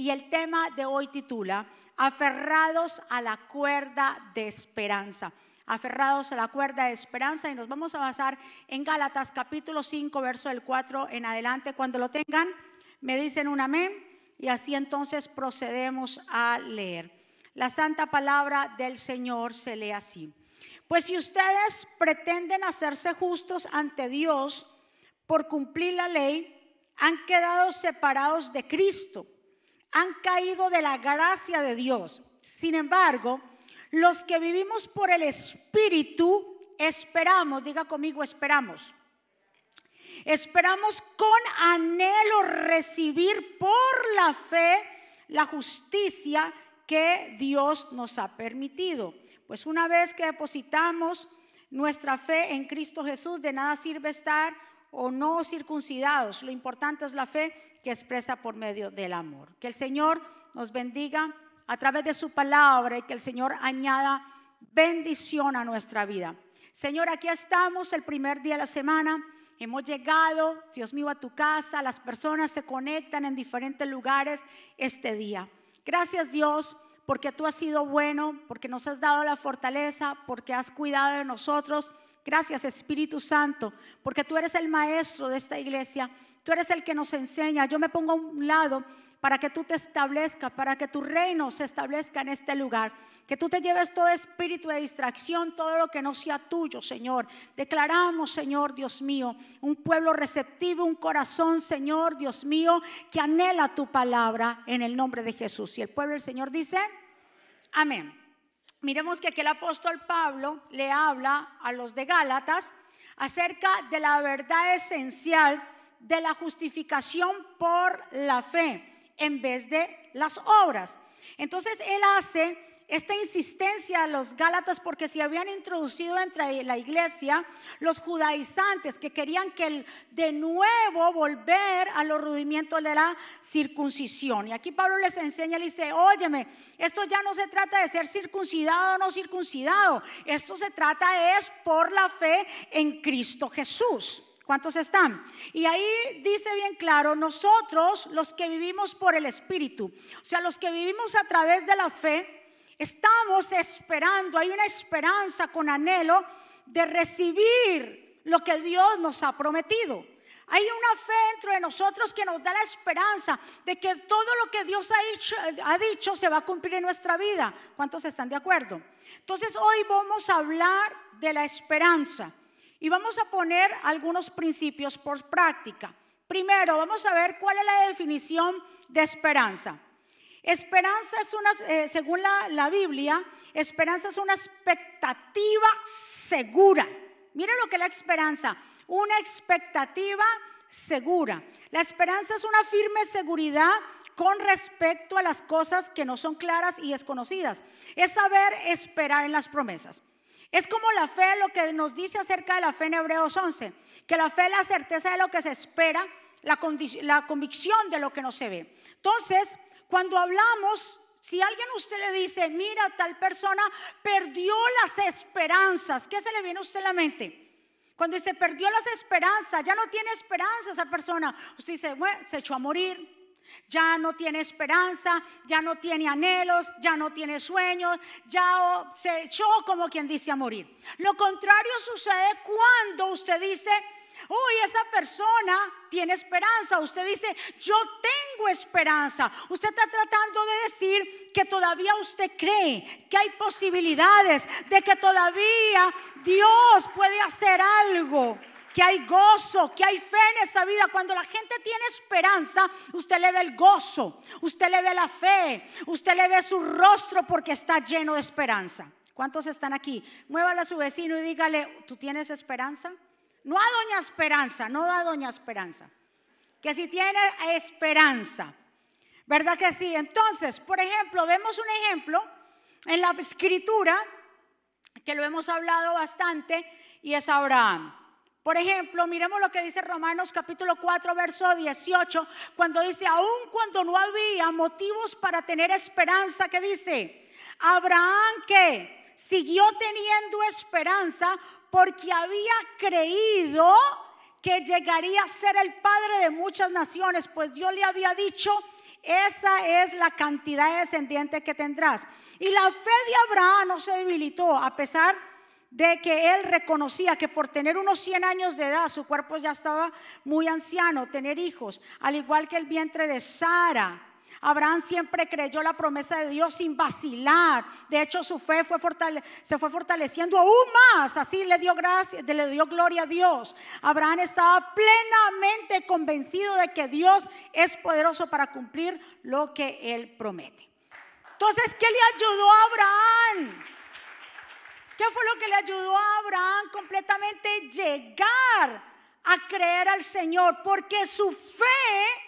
y el tema de hoy titula Aferrados a la cuerda de esperanza. Aferrados a la cuerda de esperanza y nos vamos a basar en Gálatas capítulo 5, verso del 4 en adelante. Cuando lo tengan, me dicen un amén y así entonces procedemos a leer. La santa palabra del Señor se lee así. Pues si ustedes pretenden hacerse justos ante Dios por cumplir la ley, han quedado separados de Cristo, han caído de la gracia de Dios. Sin embargo, los que vivimos por el Espíritu, esperamos, diga conmigo, esperamos. Esperamos con anhelo recibir por la fe la justicia que Dios nos ha permitido. Pues una vez que depositamos nuestra fe en Cristo Jesús, de nada sirve estar o no circuncidados. Lo importante es la fe que expresa por medio del amor. Que el Señor nos bendiga a través de su palabra y que el Señor añada bendición a nuestra vida. Señor, aquí estamos el primer día de la semana. Hemos llegado, Dios mío, a tu casa. Las personas se conectan en diferentes lugares este día. Gracias Dios porque tú has sido bueno, porque nos has dado la fortaleza, porque has cuidado de nosotros. Gracias Espíritu Santo, porque tú eres el maestro de esta iglesia, tú eres el que nos enseña. Yo me pongo a un lado para que tú te establezcas, para que tu reino se establezca en este lugar. Que tú te lleves todo espíritu de distracción, todo lo que no sea tuyo, Señor. Declaramos, Señor, Dios mío, un pueblo receptivo, un corazón, Señor, Dios mío, que anhela tu palabra en el nombre de Jesús. Y el pueblo del Señor dice, Amén. Miremos que aquí el apóstol Pablo le habla a los de Gálatas acerca de la verdad esencial de la justificación por la fe en vez de las obras. Entonces él hace esta insistencia a los Gálatas porque se habían introducido entre la iglesia los judaizantes que querían que de nuevo volver a los rudimientos de la circuncisión. Y aquí Pablo les enseña, le dice, óyeme, esto ya no se trata de ser circuncidado o no circuncidado, esto se trata es por la fe en Cristo Jesús. ¿Cuántos están? Y ahí dice bien claro, nosotros los que vivimos por el Espíritu, o sea, los que vivimos a través de la fe, Estamos esperando, hay una esperanza con anhelo de recibir lo que Dios nos ha prometido. Hay una fe dentro de nosotros que nos da la esperanza de que todo lo que Dios ha dicho, se va a cumplir en nuestra vida. ¿Cuántos están de acuerdo? Entonces hoy vamos a hablar de la esperanza y vamos a poner algunos principios por práctica. Primero, vamos a ver cuál es la definición de esperanza. Esperanza es una, eh, según la, Biblia, esperanza es una expectativa segura. Miren lo que es la esperanza, una expectativa segura. La esperanza es una firme seguridad con respecto a las cosas que no son claras y desconocidas. Es saber esperar en las promesas. Es como la fe, lo que nos dice acerca de la fe en Hebreos 11, que la fe es la certeza de lo que se espera, la, convicción de lo que no se ve. Entonces, cuando hablamos, si alguien a usted le dice, mira, tal persona perdió las esperanzas, ¿qué se le viene a usted a la mente? Cuando dice perdió las esperanzas, ya no tiene esperanza esa persona. Usted dice, bueno, se echó a morir, ya no tiene esperanza, ya no tiene anhelos, ya no tiene sueños, ya se echó como quien dice a morir. Lo contrario sucede cuando usted dice, Uy, esa persona tiene esperanza. Usted dice, yo tengo esperanza. Usted está tratando de decir que todavía usted cree que hay posibilidades de que todavía Dios puede hacer algo que hay gozo, que hay fe en esa vida. Cuando la gente tiene esperanza, usted le ve el gozo, usted le ve la fe, usted le ve su rostro porque está lleno de esperanza. ¿Cuántos están aquí? Muévale a su vecino y dígale, ¿tú tienes esperanza? No a doña Esperanza, no a doña Esperanza. Que si tiene esperanza. ¿Verdad que sí? Entonces, por ejemplo, vemos un ejemplo en la escritura que lo hemos hablado bastante y es Abraham. Por ejemplo, miremos lo que dice Romanos capítulo 4, verso 18, cuando dice, aun cuando no había motivos para tener esperanza, que dice, Abraham que siguió teniendo esperanza porque había creído que llegaría a ser el padre de muchas naciones, pues Dios le había dicho, esa es la cantidad de descendientes que tendrás. Y la fe de Abraham no se debilitó a pesar de que él reconocía que por tener unos 100 años de edad, su cuerpo ya estaba muy anciano, tener hijos, al igual que el vientre de Sara. Abraham siempre creyó la promesa de Dios sin vacilar. De hecho, su fe fue se fue fortaleciendo aún más. Así le dio gracia, le dio gloria a Dios. Abraham estaba plenamente convencido de que Dios es poderoso para cumplir lo que él promete. Entonces, ¿qué le ayudó a Abraham? ¿Qué fue lo que le ayudó a Abraham completamente llegar a creer al Señor? Porque su fe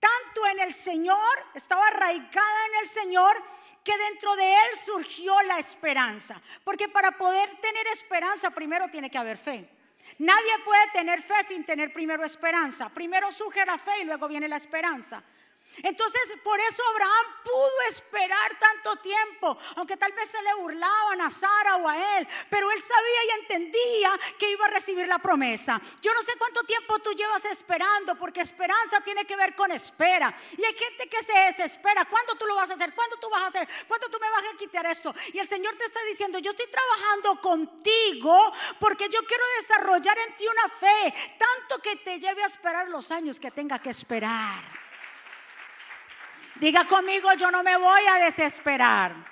tanto en el Señor, estaba arraigada en el Señor, que dentro de él surgió la esperanza. Porque para poder tener esperanza, primero tiene que haber fe. Nadie puede tener fe sin tener primero esperanza. Primero surge la fe y luego viene la esperanza. Entonces, por eso Abraham pudo esperar tanto tiempo, aunque tal vez se le burlaban a Sara o a él, pero él sabía y entendía que iba a recibir la promesa. Yo no sé cuánto tiempo tú llevas esperando, porque esperanza tiene que ver con espera. Y hay gente que se desespera. ¿Cuándo tú lo vas a hacer? ¿Cuándo tú vas a hacer? ¿Cuándo tú me vas a quitar esto? Y el Señor te está diciendo, yo estoy trabajando contigo porque yo quiero desarrollar en ti una fe, tanto que te lleve a esperar los años que tenga que esperar. Diga conmigo, yo no me voy a desesperar.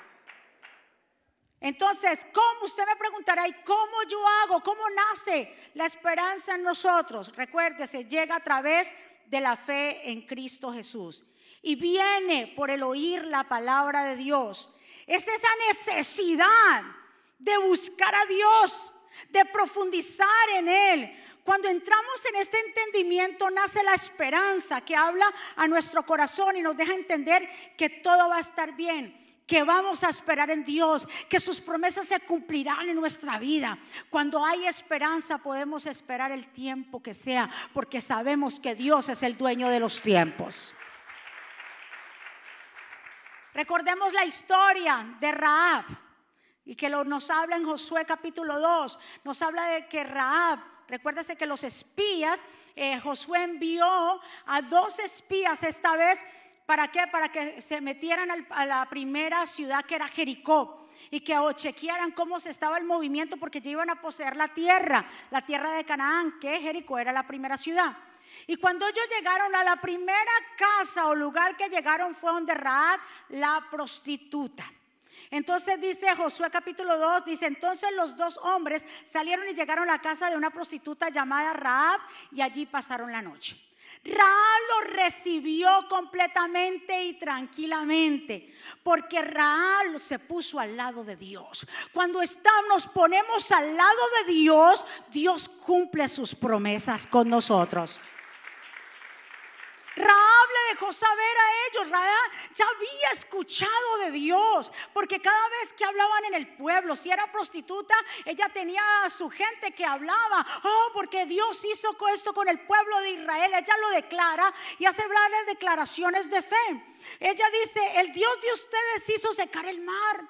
Entonces, ¿cómo? Usted me preguntará, ¿y cómo yo hago? ¿Cómo nace la esperanza en nosotros? Recuérdese, llega a través de la fe en Cristo Jesús. Y viene por el oír la palabra de Dios. Es esa necesidad de buscar a Dios, de profundizar en Él, cuando entramos en este entendimiento nace la esperanza que habla a nuestro corazón y nos deja entender que todo va a estar bien que vamos a esperar en Dios, que sus promesas se cumplirán en nuestra vida. Cuando hay esperanza podemos esperar el tiempo que sea, porque sabemos que Dios es el dueño de los tiempos. Recordemos la historia de Raab y que nos habla en Josué capítulo 2, nos habla de que Raab Recuérdese que los espías, eh, Josué envió a dos espías esta vez, ¿para qué? Para que se metieran a la primera ciudad que era Jericó y que chequearan cómo se estaba el movimiento porque ya iban a poseer la tierra, la tierra de Canaán, que Jericó era la primera ciudad. Y cuando ellos llegaron a la primera casa o lugar que llegaron fue donde Raad, la prostituta. Entonces dice Josué capítulo 2, dice, entonces los dos hombres salieron y llegaron a la casa de una prostituta llamada Raab y allí pasaron la noche. Raab lo recibió completamente y tranquilamente, porque Raab se puso al lado de Dios. Cuando estamos, nos ponemos al lado de Dios, Dios cumple sus promesas con nosotros. Raab le dejó saber a ellos, Raab ya había escuchado de Dios, porque cada vez que hablaban en el pueblo, si era prostituta, ella tenía a su gente que hablaba, oh, porque Dios hizo esto con el pueblo de Israel, ella lo declara y hace hablarle declaraciones de fe. Ella dice, el Dios de ustedes hizo secar el mar.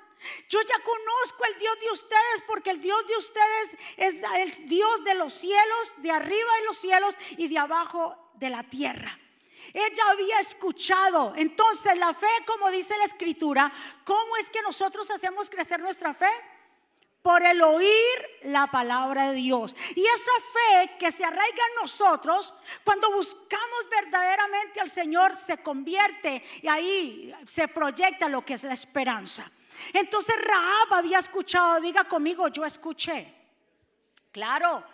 Yo ya conozco el Dios de ustedes porque el Dios de ustedes es el Dios de los cielos, de arriba de los cielos y de abajo de la tierra. Ella había escuchado. Entonces la fe, como dice la escritura, ¿cómo es que nosotros hacemos crecer nuestra fe? Por el oír la palabra de Dios. Y esa fe que se arraiga en nosotros, cuando buscamos verdaderamente al Señor, se convierte y ahí se proyecta lo que es la esperanza. Entonces Rahab había escuchado, diga conmigo, yo escuché. Claro,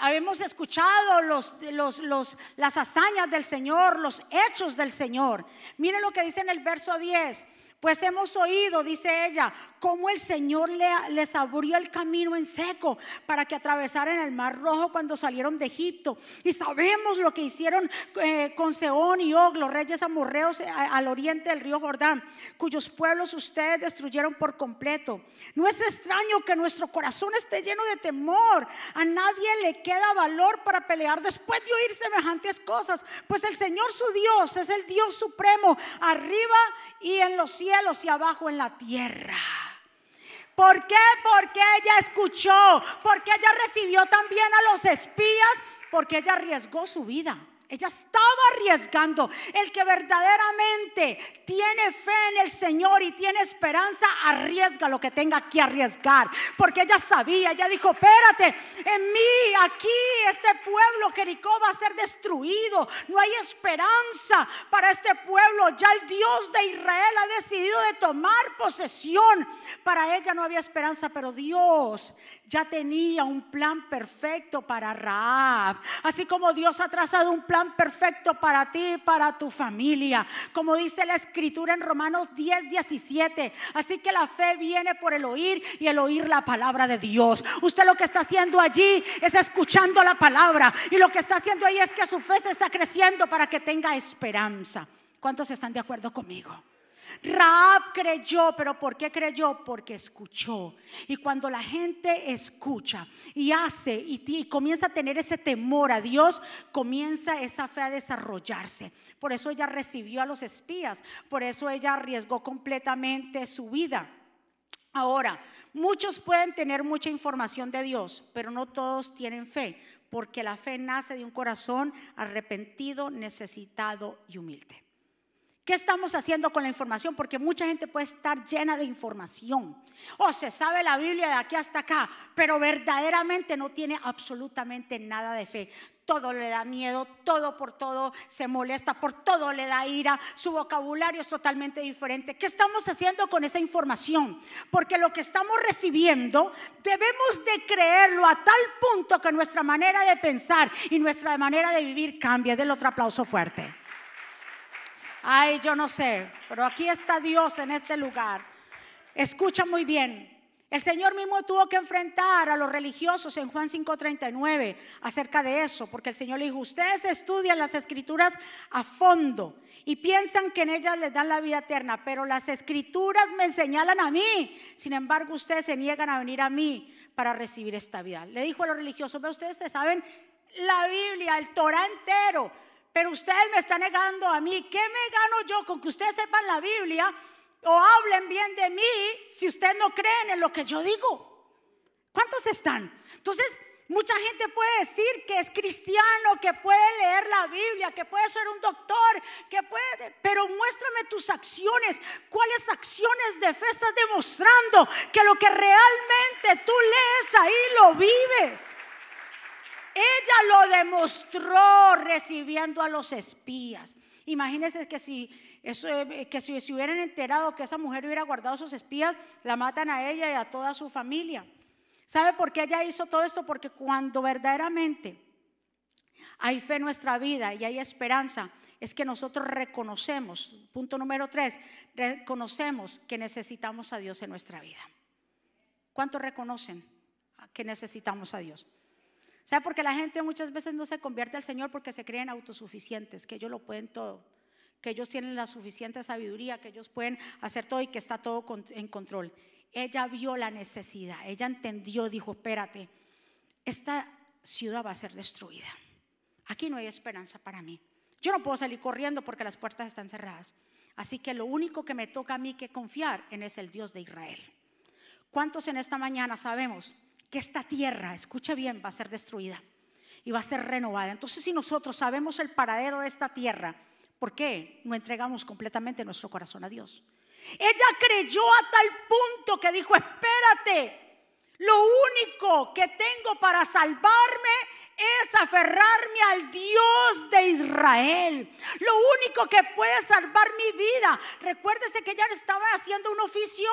Habemos escuchado los, los, las hazañas del Señor, los hechos del Señor. Miren lo que dice en el verso 10. Pues hemos oído, dice ella, cómo el Señor les abrió el camino en seco para que atravesaran el mar rojo cuando salieron de Egipto. Y sabemos lo que hicieron eh, con Seón y Og, los reyes amorreos eh, al oriente del río Jordán, cuyos pueblos ustedes destruyeron por completo. No es extraño que nuestro corazón esté lleno de temor. A nadie le queda valor para pelear después de oír semejantes cosas, pues el Señor su Dios es el Dios supremo, arriba y en los cielos cielos y abajo en la tierra. ¿Por qué? Porque ella escuchó, porque ella recibió también a los espías, porque ella arriesgó su vida. Ella estaba arriesgando. El que verdaderamente tiene fe en el Señor y tiene esperanza, arriesga lo que tenga que arriesgar. Porque ella sabía, ella dijo, espérate, en mí, aquí, este pueblo, Jericó va a ser destruido. No hay esperanza para este pueblo. Ya el Dios de Israel ha decidido de tomar posesión. Para ella no había esperanza, pero Dios ya tenía un plan perfecto para Raab. Así como Dios ha trazado un plan perfecto para ti y para tu familia. Como dice la escritura en Romanos 10, 17. Así que la fe viene por el oír y el oír la palabra de Dios. Usted lo que está haciendo allí es escuchando la palabra. Y lo que está haciendo ahí es que su fe se está creciendo para que tenga esperanza. ¿Cuántos están de acuerdo conmigo? Raab creyó, pero ¿por qué creyó? Porque escuchó. Y cuando la gente escucha y hace y, comienza a tener ese temor a Dios, comienza esa fe a desarrollarse. Por eso ella recibió a los espías, por eso ella arriesgó completamente su vida. Ahora, muchos pueden tener mucha información de Dios, pero no todos tienen fe, porque la fe nace de un corazón arrepentido, necesitado y humilde. ¿Qué estamos haciendo con la información? Porque mucha gente puede estar llena de información. O se sabe la Biblia de aquí hasta acá, pero verdaderamente no tiene absolutamente nada de fe. Todo le da miedo, todo por todo se molesta, por todo le da ira, su vocabulario es totalmente diferente. ¿Qué estamos haciendo con esa información? Porque lo que estamos recibiendo debemos de creerlo a tal punto que nuestra manera de pensar y nuestra manera de vivir cambie. Del otro aplauso fuerte. Ay, yo no sé, pero aquí está Dios en este lugar. Escucha muy bien. El Señor mismo tuvo que enfrentar a los religiosos en Juan 5:39 acerca de eso, porque el Señor le dijo, ustedes estudian las escrituras a fondo y piensan que en ellas les dan la vida eterna, pero las escrituras me señalan a mí. Sin embargo, ustedes se niegan a venir a mí para recibir esta vida. Le dijo a los religiosos, ve ustedes se saben la Biblia, el Torah entero pero ustedes me están negando a mí. ¿Qué me gano yo con que ustedes sepan la Biblia o hablen bien de mí si ustedes no creen en lo que yo digo? ¿Cuántos están? Entonces, mucha gente puede decir que es cristiano, que puede leer la Biblia, que puede ser un doctor, que puede, pero muéstrame tus acciones. ¿Cuáles acciones de fe estás demostrando que lo que realmente tú lees ahí lo vives? Ella lo demostró recibiendo a los espías. Imagínense que si, eso, que si se hubieran enterado que esa mujer hubiera guardado a sus espías, la matan a ella y a toda su familia. ¿Sabe por qué ella hizo todo esto? Porque cuando verdaderamente hay fe en nuestra vida y hay esperanza, es que nosotros reconocemos, punto número tres, reconocemos que necesitamos a Dios en nuestra vida. ¿Cuántos reconocen que necesitamos a Dios? ¿Sabe? Porque la gente muchas veces no se convierte al Señor porque se creen autosuficientes, que ellos lo pueden todo, que ellos tienen la suficiente sabiduría, que ellos pueden hacer todo y que está todo en control. Ella vio la necesidad, ella entendió, dijo, espérate, esta ciudad va a ser destruida. Aquí no hay esperanza para mí. Yo no puedo salir corriendo porque las puertas están cerradas. Así que lo único que me toca a mí que confiar en es el Dios de Israel. ¿Cuántos en esta mañana sabemos que esta tierra, escuche bien, va a ser destruida y va a ser renovada. Entonces, si nosotros sabemos el paradero de esta tierra, ¿por qué no entregamos completamente nuestro corazón a Dios? Ella creyó a tal punto que dijo, espérate, lo único que tengo para salvarme es aferrarme al Dios de Israel. Lo único que puede salvar mi vida. Recuérdese que ella estaba haciendo un oficio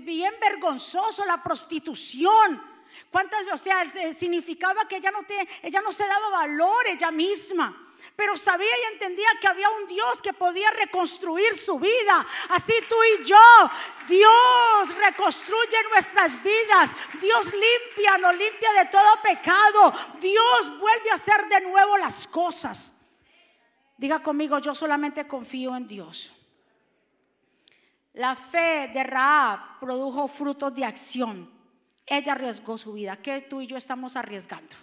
bien vergonzoso, la prostitución. ¿Cuántas? O sea, significaba que ella no, te, ella no se daba valor ella misma. Pero sabía y entendía que había un Dios que podía reconstruir su vida. Así tú y yo. Dios reconstruye nuestras vidas. Dios limpia, nos limpia de todo pecado. Dios vuelve a hacer de nuevo las cosas. Diga conmigo, yo solamente confío en Dios. La fe de Raab produjo frutos de acción. Ella arriesgó su vida. ¿Qué tú y yo estamos arriesgando?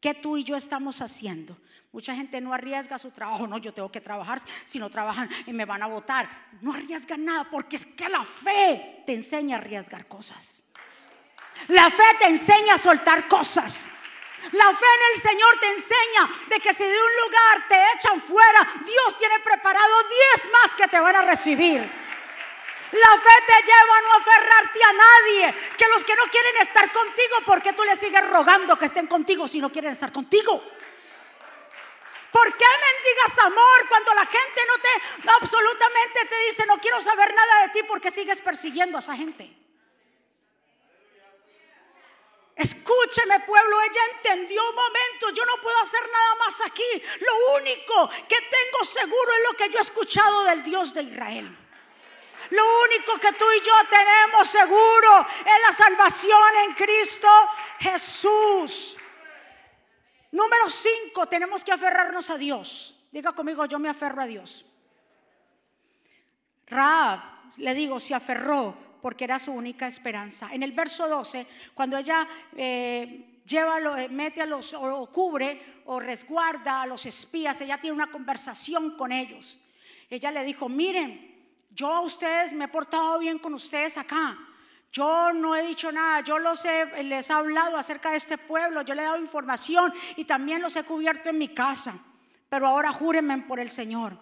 ¿Qué tú y yo estamos haciendo? Mucha gente no arriesga su trabajo. No, yo tengo que trabajar. Si no trabajan, me van a votar. No arriesgan nada porque es que la fe te enseña a arriesgar cosas. La fe te enseña a soltar cosas. La fe en el Señor te enseña de que si de un lugar te echan fuera, Dios tiene preparado diez más que te van a recibir. La fe te lleva a no aferrarte a nadie. Que los que no quieren estar contigo, ¿por qué tú les sigues rogando que estén contigo si no quieren estar contigo? ¿Por qué mendigas amor cuando la gente no te absolutamente te dice no quiero saber nada de ti porque sigues persiguiendo a esa gente? Escúcheme pueblo, ella entendió un momento, yo no puedo hacer nada más aquí. Lo único que tengo seguro es lo que yo he escuchado del Dios de Israel. Lo único que tú y yo tenemos seguro es la salvación en Cristo Jesús. Número cinco, tenemos que aferrarnos a Dios. Diga conmigo, yo me aferro a Dios. Raab, le digo, se aferró porque era su única esperanza. En el verso 12, cuando ella eh, lleva, eh, mete a los, o cubre o resguarda a los espías, ella tiene una conversación con ellos. Ella le dijo, miren, yo a ustedes me he portado bien con ustedes acá. Yo no he dicho nada, yo los he, les he hablado acerca de este pueblo, yo le he dado información y también los he cubierto en mi casa. Pero ahora júrenme por el Señor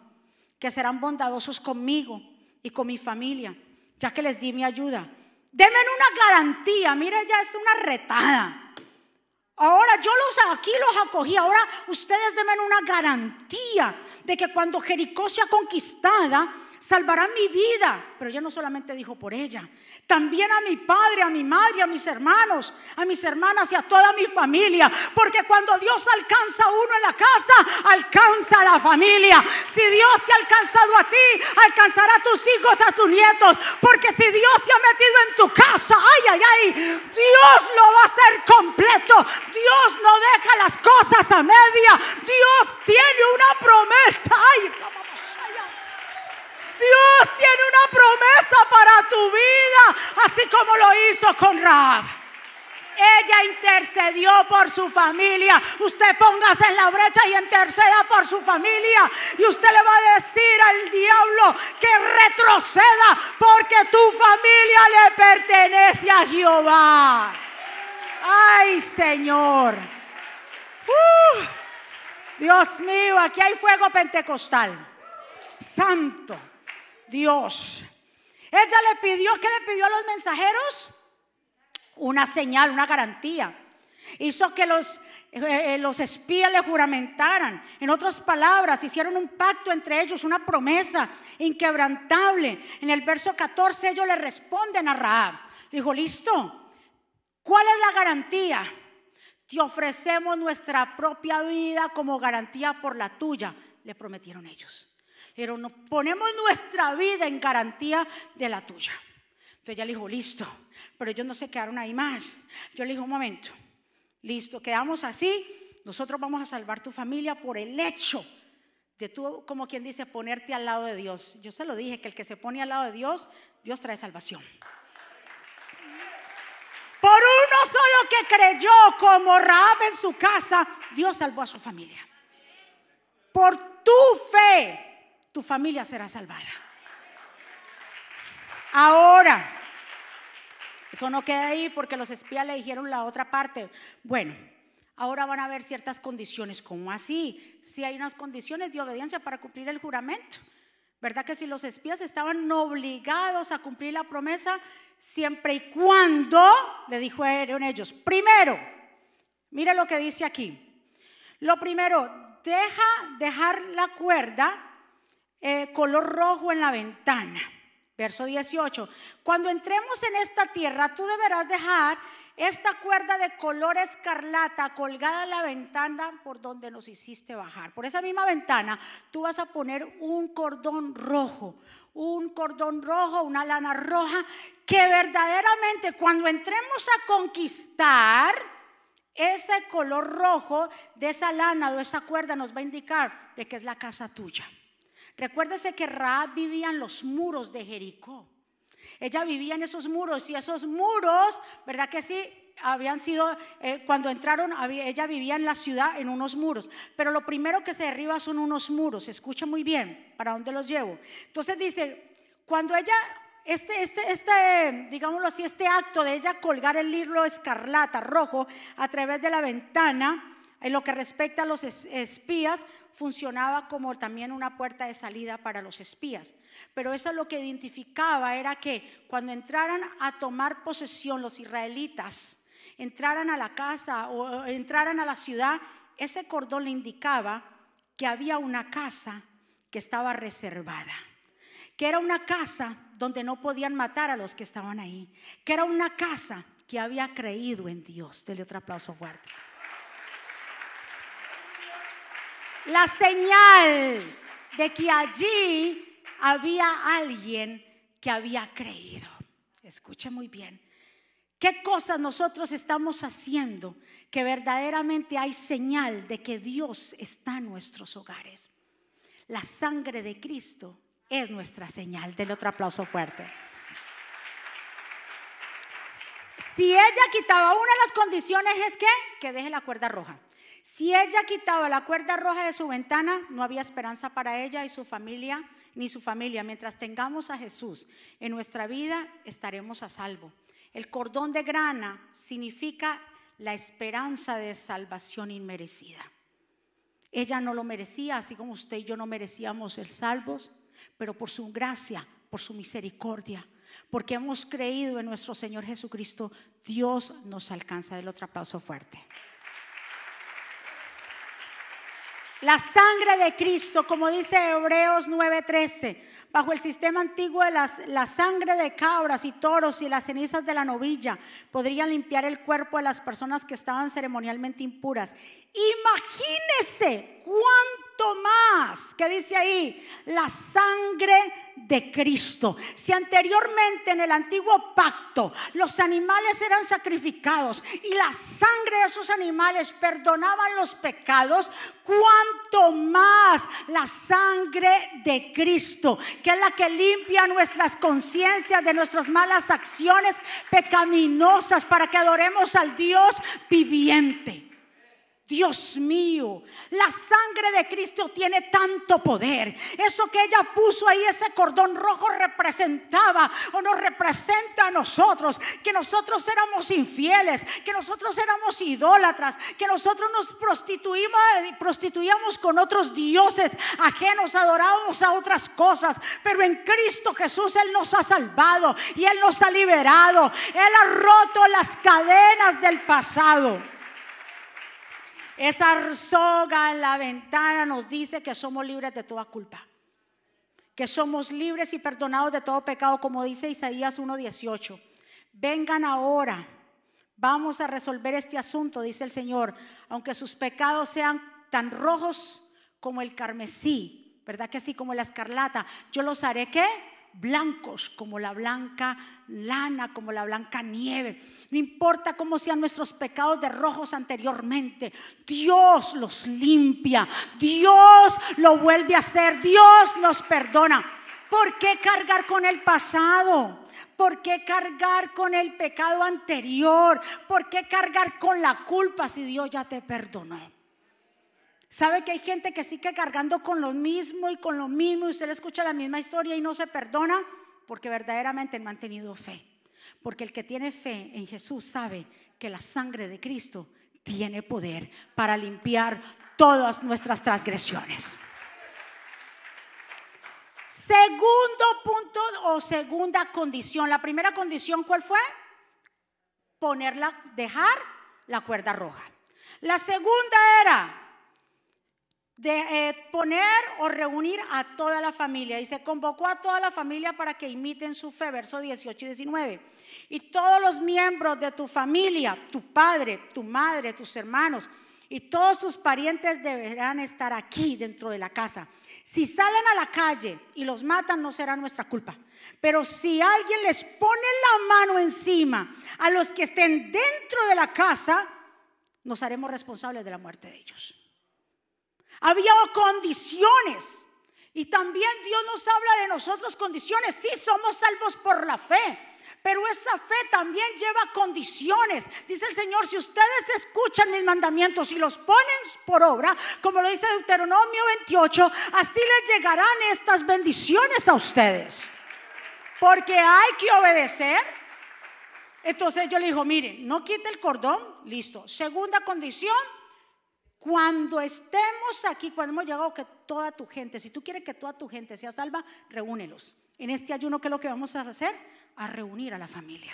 que serán bondadosos conmigo y con mi familia, ya que les di mi ayuda. Denme una garantía, mira, ya es una retada. Ahora yo los aquí los acogí, ahora ustedes denme una garantía de que cuando Jericó sea conquistada, salvarán mi vida. Pero ella no solamente dijo por ella, también a mi padre, a mi madre, a mis hermanos, a mis hermanas y a toda mi familia. Porque cuando Dios alcanza a uno en la casa, alcanza a la familia. Si Dios te ha alcanzado a ti, alcanzará a tus hijos, a tus nietos. Porque si Dios se ha metido en tu casa, ay, ay, ay, Dios lo va a hacer completo. Dios no deja las cosas a media. Dios tiene una promesa. Ay, Dios tiene una promesa para tu vida, así como lo hizo con Rab. Ella intercedió por su familia. Usted póngase en la brecha y interceda por su familia. Y usted le va a decir al diablo que retroceda porque tu familia le pertenece a Jehová. Ay, Señor. Uh, Dios mío, aquí hay fuego pentecostal. Santo. Dios. Ella le pidió, ¿qué le pidió a los mensajeros? Una señal, una garantía. Hizo que los, eh, los espías le juramentaran. En otras palabras, hicieron un pacto entre ellos, una promesa inquebrantable. En el verso 14 ellos le responden a Raab. Dijo, listo, ¿cuál es la garantía? Te ofrecemos nuestra propia vida como garantía por la tuya, le prometieron ellos. Pero nos ponemos nuestra vida en garantía de la tuya. Entonces ella le dijo, listo, pero ellos no se quedaron ahí más. Yo le dije, un momento, listo, quedamos así, nosotros vamos a salvar tu familia por el hecho de tú, como quien dice, ponerte al lado de Dios. Yo se lo dije, que el que se pone al lado de Dios, Dios trae salvación. Por uno solo que creyó como Raab en su casa, Dios salvó a su familia. Por tu fe, tu familia será salvada. Ahora, eso no queda ahí porque los espías le dijeron la otra parte. Bueno, ahora van a haber ciertas condiciones. ¿Cómo así? Si hay unas condiciones de obediencia para cumplir el juramento. ¿Verdad que si los espías estaban obligados a cumplir la promesa, siempre y cuando, le dijo dijeron ellos, primero, mire lo que dice aquí. Lo primero, deja dejar la cuerda eh, color rojo en la ventana. Verso 18. Cuando entremos en esta tierra, tú deberás dejar esta cuerda de color escarlata colgada en la ventana por donde nos hiciste bajar. Por esa misma ventana, tú vas a poner un cordón rojo, un cordón rojo, una lana roja, que verdaderamente cuando entremos a conquistar, ese color rojo de esa lana o esa cuerda nos va a indicar de que es la casa tuya. Recuérdese que Raab vivía en los muros de Jericó. Ella vivía en esos muros y esos muros, ¿verdad que sí? Habían sido, eh, cuando entraron, ella vivía en la ciudad en unos muros. Pero lo primero que se derriba son unos muros. Escucha muy bien para dónde los llevo. Entonces dice, cuando ella este, este, este, digámoslo así, este acto de ella colgar el hilo escarlata rojo a través de la ventana, en lo que respecta a los espías, funcionaba como también una puerta de salida para los espías. Pero eso lo que identificaba era que cuando entraran a tomar posesión los israelitas, entraran a la casa o entraran a la ciudad, ese cordón le indicaba que había una casa que estaba reservada, que era una casa donde no podían matar a los que estaban ahí, que era una casa que había creído en Dios. Dele otro aplauso fuerte. La señal de que allí había alguien que había creído. Escuche muy bien. ¿Qué cosas nosotros estamos haciendo que verdaderamente hay señal de que Dios está en nuestros hogares? La sangre de Cristo es nuestra señal. Del otro aplauso fuerte. Si ella quitaba una de las condiciones es que, que deje la cuerda roja. Si ella quitaba la cuerda roja de su ventana, no había esperanza para ella y su familia, ni su familia. Mientras tengamos a Jesús en nuestra vida, estaremos a salvo. El cordón de grana significa la esperanza de salvación inmerecida. Ella no lo merecía, así como usted y yo no merecíamos el salvos, pero por su gracia, por su misericordia, porque hemos creído en nuestro Señor Jesucristo, Dios nos alcanza. Del otro aplauso fuerte. La sangre de Cristo, como dice Hebreos 9:13, bajo el sistema antiguo de las, la sangre de cabras y toros y las cenizas de la novilla podrían limpiar el cuerpo de las personas que estaban ceremonialmente impuras. Imagínese más, que dice ahí, la sangre de Cristo. Si anteriormente en el antiguo pacto los animales eran sacrificados y la sangre de esos animales perdonaban los pecados, cuánto más la sangre de Cristo, que es la que limpia nuestras conciencias de nuestras malas acciones pecaminosas para que adoremos al Dios viviente. Dios mío, la sangre de Cristo tiene tanto poder. Eso que ella puso ahí, ese cordón rojo representaba o nos representa a nosotros, que nosotros éramos infieles, que nosotros éramos idólatras, que nosotros nos prostituimos, prostituíamos con otros dioses ajenos, adorábamos a otras cosas, pero en Cristo Jesús Él nos ha salvado y Él nos ha liberado. Él ha roto las cadenas del pasado. Esa soga en la ventana nos dice que somos libres de toda culpa. Que somos libres y perdonados de todo pecado, como dice Isaías 1.18. Vengan ahora, vamos a resolver este asunto, dice el Señor, aunque sus pecados sean tan rojos como el carmesí, ¿verdad que así como la escarlata? Yo los haré qué? Blancos como la blanca lana, como la blanca nieve. No importa cómo sean nuestros pecados de rojos anteriormente, Dios los limpia, Dios lo vuelve a hacer, Dios nos perdona. ¿Por qué cargar con el pasado? ¿Por qué cargar con el pecado anterior? ¿Por qué cargar con la culpa si Dios ya te perdonó? ¿Sabe que hay gente que sigue cargando con lo mismo y con lo mismo y usted le escucha la misma historia y no se perdona? Porque verdaderamente no han tenido fe. Porque el que tiene fe en Jesús sabe que la sangre de Cristo tiene poder para limpiar todas nuestras transgresiones. Segundo punto o segunda condición. La primera condición, ¿cuál fue? Ponerla, dejar la cuerda roja. La segunda era de eh, poner o reunir a toda la familia. Y se convocó a toda la familia para que imiten su fe, verso 18 y 19. Y todos los miembros de tu familia, tu padre, tu madre, tus hermanos y todos tus parientes deberán estar aquí dentro de la casa. Si salen a la calle y los matan, no será nuestra culpa. Pero si alguien les pone la mano encima a los que estén dentro de la casa, nos haremos responsables de la muerte de ellos. Había condiciones. Y también Dios nos habla de nosotros condiciones. Sí, somos salvos por la fe. Pero esa fe también lleva condiciones. Dice el Señor, si ustedes escuchan mis mandamientos y los ponen por obra, como lo dice Deuteronomio 28, así les llegarán estas bendiciones a ustedes. porque hay que obedecer. Entonces yo le digo, miren, no quite el cordón, listo. Segunda condición, cuando estemos aquí, cuando hemos llegado, que toda tu gente, si tú quieres que toda tu gente sea salva, reúnelos. En este ayuno, ¿qué es lo que vamos a hacer? A reunir a la familia.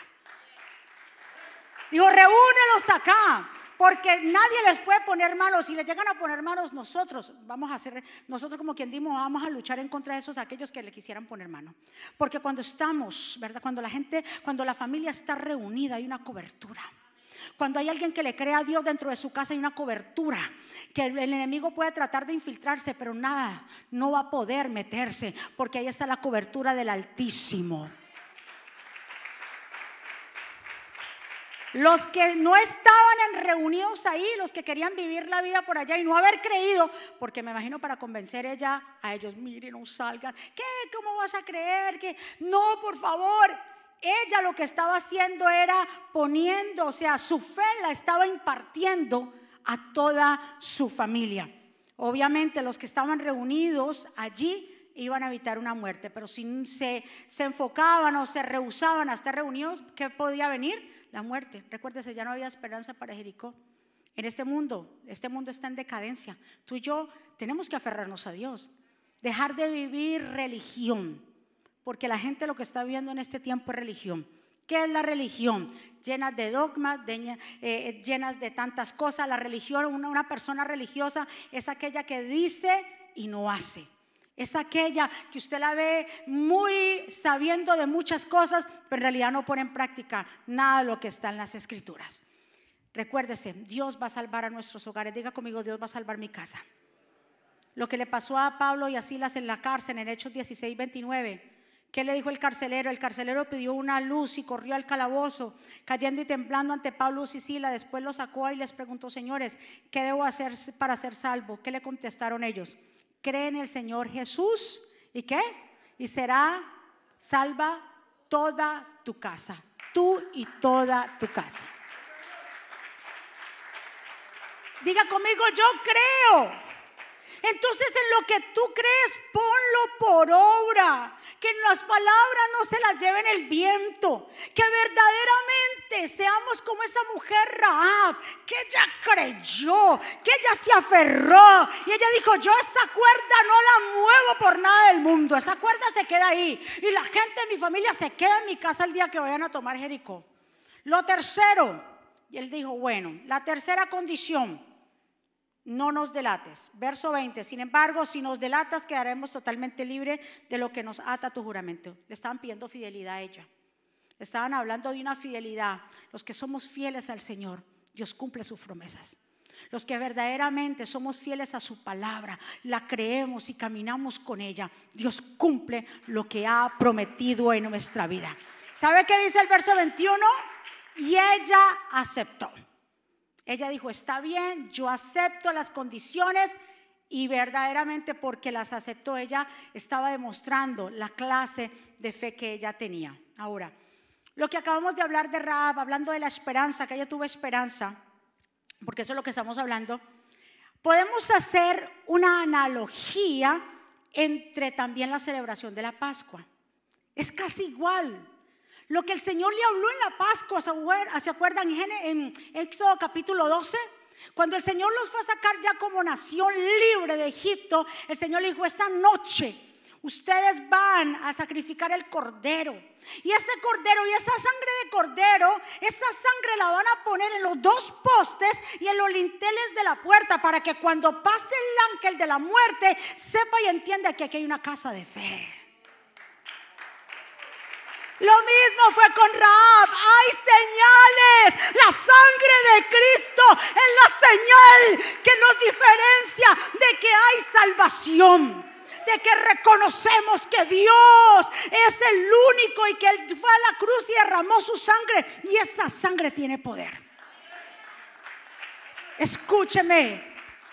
Dijo, reúnelos acá, porque nadie les puede poner manos. Si les llegan a poner manos, nosotros vamos a hacer, nosotros como quien dimos, vamos a luchar en contra de esos aquellos que le quisieran poner mano. Porque cuando estamos, ¿verdad? Cuando la gente, cuando la familia está reunida, hay una cobertura. Cuando hay alguien que le cree a Dios dentro de su casa hay una cobertura, que el, enemigo puede tratar de infiltrarse, pero nada, no va a poder meterse, porque ahí está la cobertura del Altísimo. Los que no estaban reunidos ahí, los que querían vivir la vida por allá y no haber creído, porque me imagino para convencer ella a ellos, miren, no salgan. ¿Qué? ¿Cómo vas a creer? que No, por favor ella lo que estaba haciendo era poniendo, o sea, su fe la estaba impartiendo a toda su familia. Obviamente los que estaban reunidos allí iban a evitar una muerte, pero si se, se enfocaban o se rehusaban a estar reunidos, ¿qué podía venir? La muerte. Recuérdese, ya no había esperanza para Jericó. En este mundo, este mundo está en decadencia. Tú y yo tenemos que aferrarnos a Dios, dejar de vivir religión porque la gente lo que está viendo en este tiempo es religión. ¿Qué es la religión? Llenas de dogmas, eh, llenas de tantas cosas. La religión, una, una persona religiosa es aquella que dice y no hace. Es aquella que usted la ve muy sabiendo de muchas cosas, pero en realidad no pone en práctica nada de lo que está en las escrituras. Recuérdese, Dios va a salvar a nuestros hogares. Diga conmigo, Dios va a salvar mi casa. Lo que le pasó a Pablo y a Silas en la cárcel en Hechos 16, 29 ¿Qué le dijo el carcelero? El carcelero pidió una luz y corrió al calabozo, cayendo y temblando ante Pablo y Sila. Después lo sacó y les preguntó, señores, ¿qué debo hacer para ser salvo? ¿Qué le contestaron ellos? Cree en el Señor Jesús y qué? Y será salva toda tu casa, tú y toda tu casa. Diga conmigo, yo creo. Entonces en lo que tú crees, ponlo por obra. Que las palabras no se las lleven el viento. Que verdaderamente seamos como esa mujer Raab, que ella creyó, que ella se aferró. Y ella dijo, yo esa cuerda no la muevo por nada del mundo. Esa cuerda se queda ahí. Y la gente de mi familia se queda en mi casa el día que vayan a tomar Jericó. Lo tercero, y él dijo, bueno, la tercera condición no nos delates. Verso 20, sin embargo, si nos delatas, quedaremos totalmente libres de lo que nos ata tu juramento. Le estaban pidiendo fidelidad a ella. Le estaban hablando de una fidelidad. Los que somos fieles al Señor, Dios cumple sus promesas. Los que verdaderamente somos fieles a su palabra, la creemos y caminamos con ella, Dios cumple lo que ha prometido en nuestra vida. ¿Sabe qué dice el verso 21? Y ella aceptó. Ella dijo, está bien, yo acepto las condiciones y verdaderamente porque las aceptó ella estaba demostrando la clase de fe que ella tenía. Ahora, lo que acabamos de hablar de Raab, hablando de la esperanza, que ella tuvo esperanza, porque eso es lo que estamos hablando, podemos hacer una analogía entre también la celebración de la Pascua. Es casi igual. Lo que el Señor le habló en la Pascua, ¿se acuerdan en Éxodo capítulo 12? Cuando el Señor los fue a sacar ya como nación libre de Egipto, el Señor le dijo, esa noche ustedes van a sacrificar el cordero. Y ese cordero y esa sangre de cordero, esa sangre la van a poner en los dos postes y en los linteles de la puerta para que cuando pase el ángel de la muerte sepa y entienda que aquí hay una casa de fe. Lo mismo fue con Raab. Hay señales. La sangre de Cristo es la señal que nos diferencia de que hay salvación. De que reconocemos que Dios es el único y que Él fue a la cruz y derramó su sangre. Y esa sangre tiene poder. Escúcheme.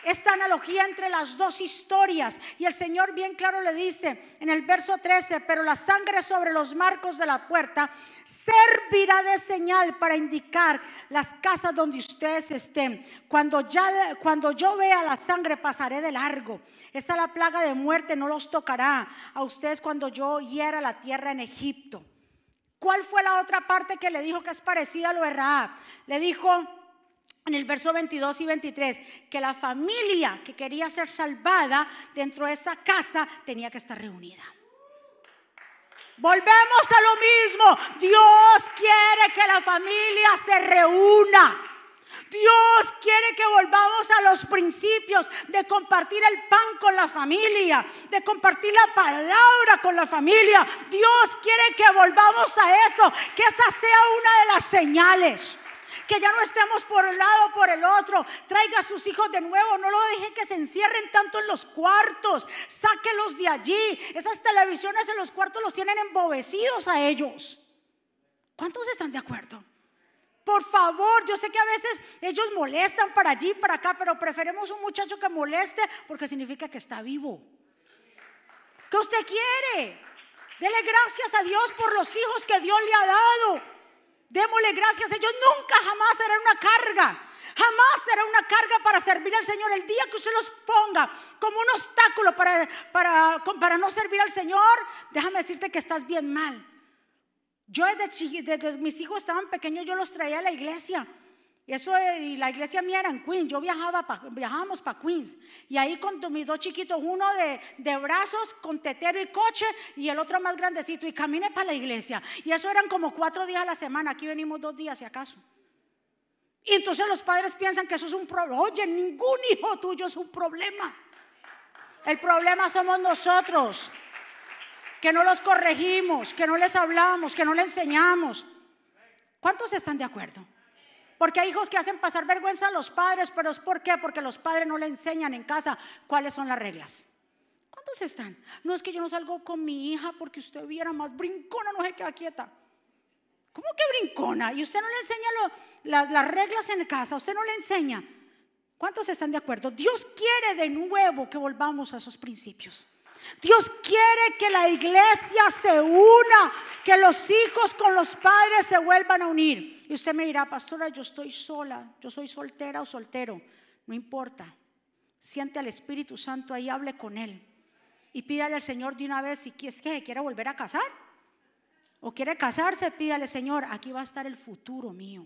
Esta analogía entre las dos historias. Y el Señor bien claro le dice en el verso 13, pero la sangre sobre los marcos de la puerta servirá de señal para indicar las casas donde ustedes estén. Cuando, ya, cuando yo vea la sangre pasaré de largo. Esta la plaga de muerte, no los tocará a ustedes cuando yo hiera la tierra en Egipto. ¿Cuál fue la otra parte que le dijo que es parecida a lo de Raab? Le dijo en el verso 22 y 23 que la familia que quería ser salvada dentro de esa casa tenía que estar reunida. Volvemos a lo mismo. Dios quiere que la familia se reúna. Dios quiere que volvamos a los principios de compartir el pan con la familia, de compartir la palabra con la familia. Dios quiere que volvamos a eso, que esa sea una de las señales. Que ya no estemos por un lado o por el otro. Traiga a sus hijos de nuevo. No lo deje que se encierren tanto en los cuartos. Sáquelos de allí. Esas televisiones en los cuartos los tienen embobecidos a ellos. ¿Cuántos están de acuerdo? Por favor, yo sé que a veces ellos molestan para allí, para acá, pero preferimos un muchacho que moleste porque significa que está vivo. ¿Qué usted quiere? Dele gracias a Dios por los hijos que Dios le ha dado. Démosle gracias. Ellos nunca jamás serán una carga. Jamás será una carga para servir al Señor. El día que usted los ponga como un obstáculo para, para, para no servir al Señor, déjame decirte que estás bien mal. Yo desde, desde mis hijos estaban pequeños, yo los traía a la iglesia. Y eso, y la iglesia mía era en Queens. Yo viajaba viajábamos para Queens. Y ahí con mis dos chiquitos, uno de, de, brazos, con tetero y coche, y el otro más grandecito. Y caminé para la iglesia. Y eso eran como cuatro días a la semana. Aquí venimos dos días, si acaso. Y entonces los padres piensan que eso es un problema. Oye, ningún hijo tuyo es un problema. El problema somos nosotros que no los corregimos, que no les hablamos, que no les enseñamos. ¿Cuántos están de acuerdo? Porque hay hijos que hacen pasar vergüenza a los padres, pero es por qué? Porque los padres no le enseñan en casa cuáles son las reglas. ¿Cuántos están? No es que yo no salgo con mi hija porque usted viera más brincona, no se queda quieta. ¿Cómo que brincona? Y usted no le enseña las reglas en casa, usted no le enseña. ¿Cuántos están de acuerdo? Dios quiere de nuevo que volvamos a esos principios. Dios quiere que la iglesia se una, que los hijos con los padres se vuelvan a unir. Y usted me dirá, pastora, yo estoy sola, yo soy soltera o soltero. No importa. Siente al Espíritu Santo ahí, hable con Él. Y pídale al Señor de una vez si es que quiere volver a casar. O quiere casarse, pídale, Señor, aquí va a estar el futuro mío.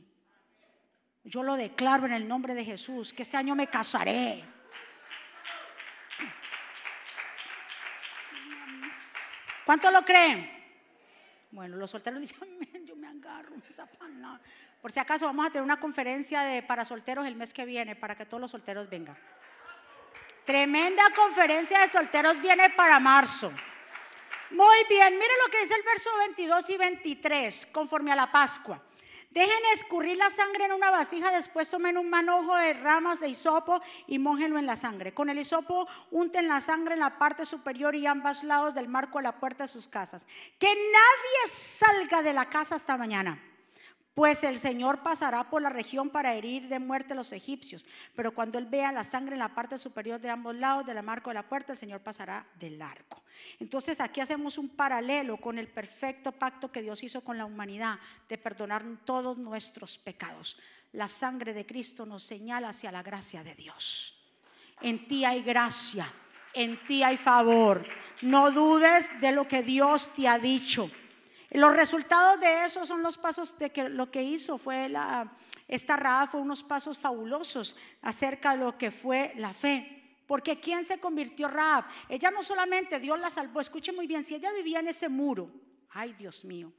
Yo lo declaro en el nombre de Jesús, que este año me casaré. ¿Cuántos lo creen? Bueno, los solteros dicen, yo me agarro, me Por si acaso vamos a tener una conferencia de, para solteros el mes que viene, para que todos los solteros vengan. Tremenda conferencia de solteros viene para marzo. Muy bien, mire lo que dice el verso 22 y 23, conforme a la Pascua. Dejen escurrir la sangre en una vasija, después tomen un manojo de ramas de hisopo y mójenlo en la sangre. Con el hisopo unten la sangre en la parte superior y ambos lados del marco de la puerta de sus casas. Que nadie salga de la casa hasta mañana. Pues el Señor pasará por la región para herir de muerte a los egipcios. Pero cuando Él vea la sangre en la parte superior de ambos lados del marco de la puerta, el Señor pasará de largo. Entonces aquí hacemos un paralelo con el perfecto pacto que Dios hizo con la humanidad de perdonar todos nuestros pecados. La sangre de Cristo nos señala hacia la gracia de Dios. En ti hay gracia, en ti hay favor. No dudes de lo que Dios te ha dicho. Los resultados de eso son los pasos de que lo que hizo fue la, esta Raab fue unos pasos fabulosos acerca de lo que fue la fe. Porque ¿quién se convirtió Raab? Ella no solamente Dios la salvó, escuche muy bien, si ella vivía en ese muro, ay Dios mío,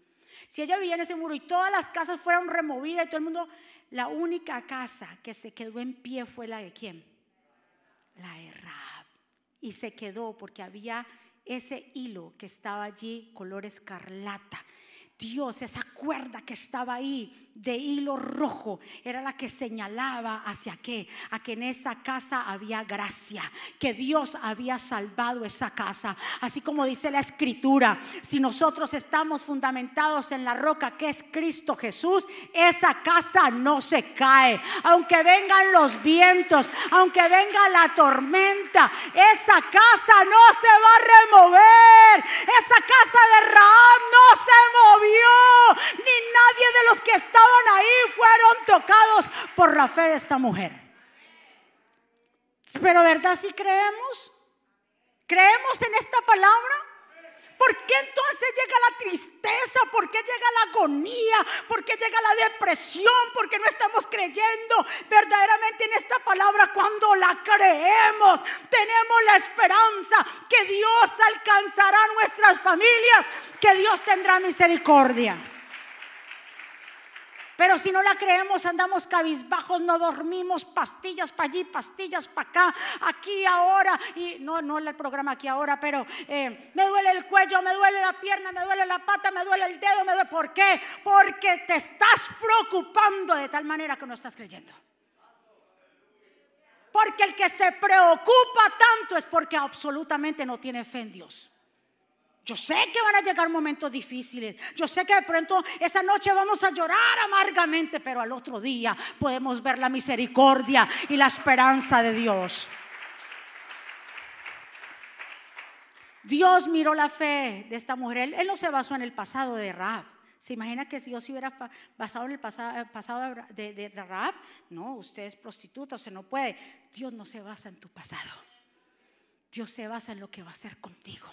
si ella vivía en ese muro y todas las casas fueron removidas y todo el mundo, la única casa que se quedó en pie fue la de quién? La de Raab. Y se quedó porque había ese hilo que estaba allí color escarlata. Dios, esa cuerda que estaba ahí de hilo rojo, era la que señalaba hacia qué, a que en esa casa había gracia, que Dios había salvado esa casa. Así como dice la escritura, si nosotros estamos fundamentados en la roca que es Cristo Jesús, esa casa no se cae. Aunque vengan los vientos, aunque venga la tormenta, esa casa no se va a remover. Esa casa de Rahab no se movió ni nadie de los que estaban ahí fueron tocados por la fe de esta mujer. Pero ¿verdad si creemos? ¿Creemos en esta palabra? ¿Por qué entonces llega la tristeza? ¿Por qué llega la agonía? ¿Por qué llega la depresión? Porque no estamos creyendo verdaderamente en esta palabra. Cuando la creemos, tenemos la esperanza que Dios alcanzará nuestras familias, que Dios tendrá misericordia. Pero si no la creemos, andamos cabizbajos, no dormimos, pastillas para allí, pastillas para acá, aquí ahora. Y no, no el programa aquí ahora, pero eh, me duele el cuello, me duele la pierna, me duele la pata, me duele el dedo, me duele. ¿Por qué? Porque te estás preocupando de tal manera que no estás creyendo. Porque el que se preocupa tanto es porque absolutamente no tiene fe en Dios. Yo sé que van a llegar momentos difíciles. Yo sé que de pronto esa noche vamos a llorar amargamente, pero al otro día podemos ver la misericordia y la esperanza de Dios. Dios miró la fe de esta mujer. Él, no se basó en el pasado de Raab. ¿Se imagina que si Dios se hubiera basado en el pasado, de, de, Raab? No, usted es prostituta, usted no puede. Dios no se basa en tu pasado. Dios se basa en lo que va a hacer contigo.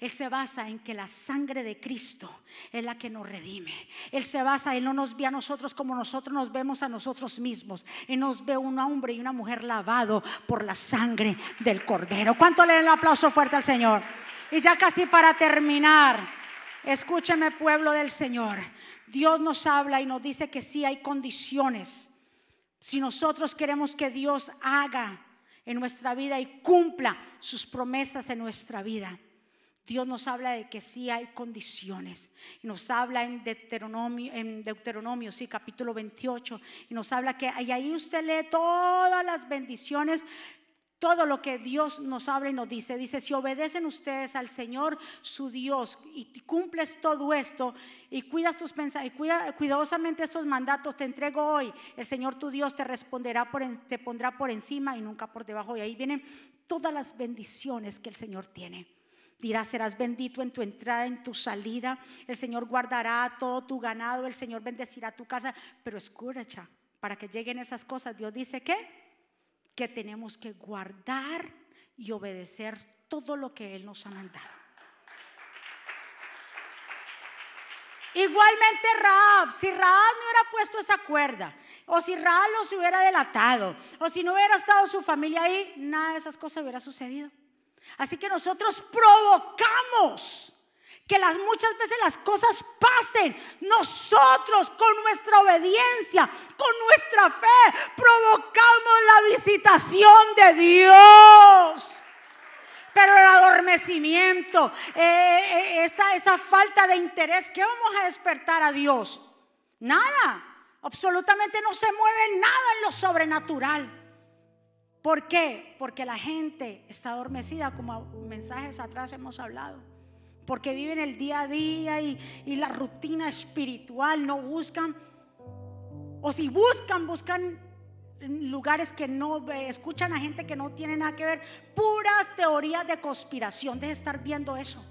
Él se basa en que la sangre de Cristo es la que nos redime. Él se basa, Él no nos ve a nosotros como nosotros nos vemos a nosotros mismos. Él nos ve un hombre y una mujer lavado por la sangre del Cordero. ¿Cuánto le den el aplauso fuerte al Señor? Y ya casi para terminar, escúcheme pueblo del Señor. Dios nos habla y nos dice que sí hay condiciones. Si nosotros queremos que Dios haga en nuestra vida y cumpla sus promesas en nuestra vida. Dios nos habla de que sí hay condiciones. Y nos habla en Deuteronomio, en Deuteronomio, sí, capítulo 28. Y nos habla que ahí usted lee todas las bendiciones, todo lo que Dios nos habla y nos dice. Dice, si obedecen ustedes al Señor, su Dios, y cumples todo esto, y cuidas tus y cuida, cuidadosamente estos mandatos, te entrego hoy. El Señor tu Dios te responderá, por, te pondrá por encima y nunca por debajo. Y ahí vienen todas las bendiciones que el Señor tiene. Dirás, serás bendito en tu entrada, en tu salida. El Señor guardará todo tu ganado, el Señor bendecirá tu casa. Pero escucha, para que lleguen esas cosas, Dios dice que, que tenemos que guardar y obedecer todo lo que Él nos ha mandado. Igualmente Raab, si Raab no hubiera puesto esa cuerda, o si Raab los hubiera delatado, o si no hubiera estado su familia ahí, nada de esas cosas hubiera sucedido. Así que nosotros provocamos que las muchas veces las cosas pasen. Nosotros con nuestra obediencia, con nuestra fe, provocamos la visitación de Dios. Pero el adormecimiento, eh, eh, esa, esa falta de interés, ¿qué vamos a despertar a Dios? Nada. Absolutamente no se mueve nada en lo sobrenatural. ¿Por qué? Porque la gente está adormecida, como mensajes atrás hemos hablado. Porque viven el día a día y, la rutina espiritual, no buscan. O si buscan, buscan lugares que no escuchan a gente que no tiene nada que ver. Puras teorías de conspiración. De estar viendo eso.